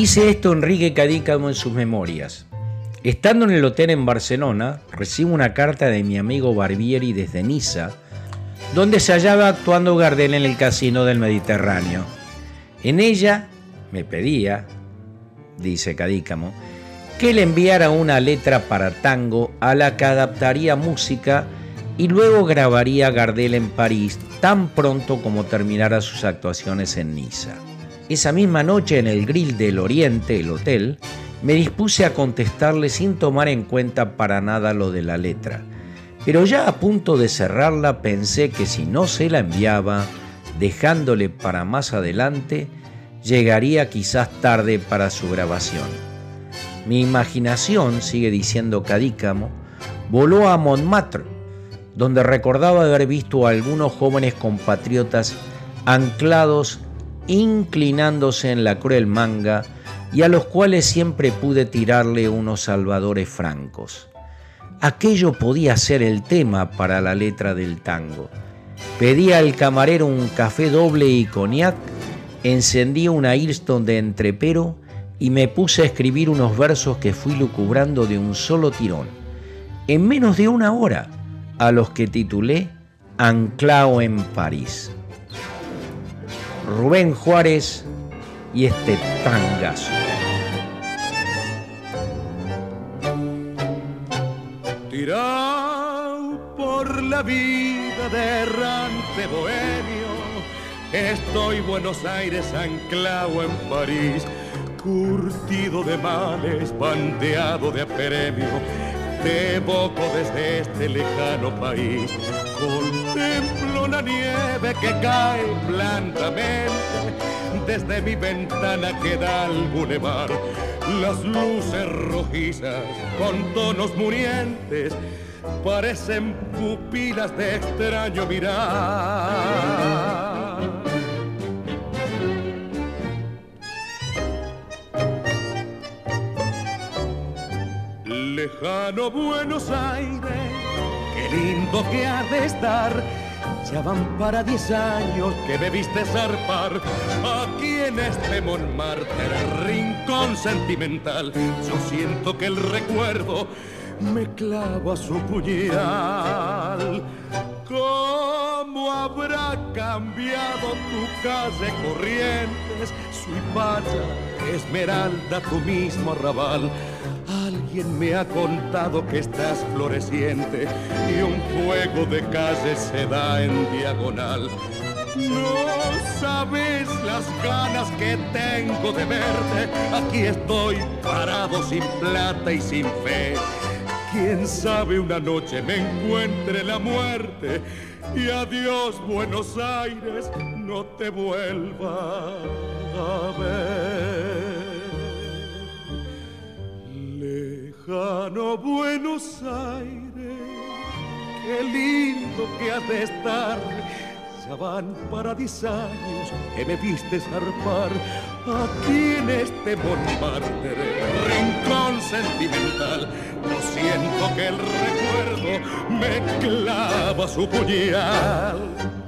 Dice esto Enrique Cadícamo en sus memorias. Estando en el hotel en Barcelona, recibo una carta de mi amigo Barbieri desde Niza, donde se hallaba actuando Gardel en el casino del Mediterráneo. En ella me pedía, dice Cadícamo, que le enviara una letra para tango a la que adaptaría música y luego grabaría Gardel en París tan pronto como terminara sus actuaciones en Niza. Esa misma noche en el grill del Oriente, el hotel, me dispuse a contestarle sin tomar en cuenta para nada lo de la letra. Pero ya a punto de cerrarla pensé que si no se la enviaba, dejándole para más adelante, llegaría quizás tarde para su grabación. Mi imaginación, sigue diciendo Cadícamo, voló a Montmartre, donde recordaba haber visto a algunos jóvenes compatriotas anclados, inclinándose en la cruel manga, y a los cuales siempre pude tirarle unos salvadores francos. Aquello podía ser el tema para la letra del tango. Pedí al camarero un café doble y cognac, encendí una Ilston de entrepero y me puse a escribir unos versos que fui lucubrando de un solo tirón, en menos de una hora, a los que titulé Anclao en París. Rubén Juárez y este tangazo. Tirado por la vida de errante bohemio, estoy Buenos Aires anclado en París, curtido de males, bandeado de apremio, te evoco desde este lejano país, nieve que cae blandamente. Desde mi ventana que da al bulevar las luces rojizas con tonos murientes parecen pupilas de extraño mirar. Lejano Buenos Aires, qué lindo que ha de estar ya van para diez años que me viste zarpar aquí en este Montmartre, rincón sentimental. Yo siento que el recuerdo me clava su puñal. ¿Cómo habrá cambiado tu calle Corrientes, Suipacha, Esmeralda, tu mismo arrabal? Alguien me ha contado que estás floreciente y un juego de calle se da en diagonal. No sabes las ganas que tengo de verte. Aquí estoy parado sin plata y sin fe. Quién sabe una noche me encuentre la muerte y adiós Buenos Aires no te vuelva a ver. Lejano Buenos Aires, qué lindo que has de estar. Ya van para diez años que me viste zarpar aquí en este Montmartre, rincón sentimental. Lo siento que el recuerdo me clava su puñal.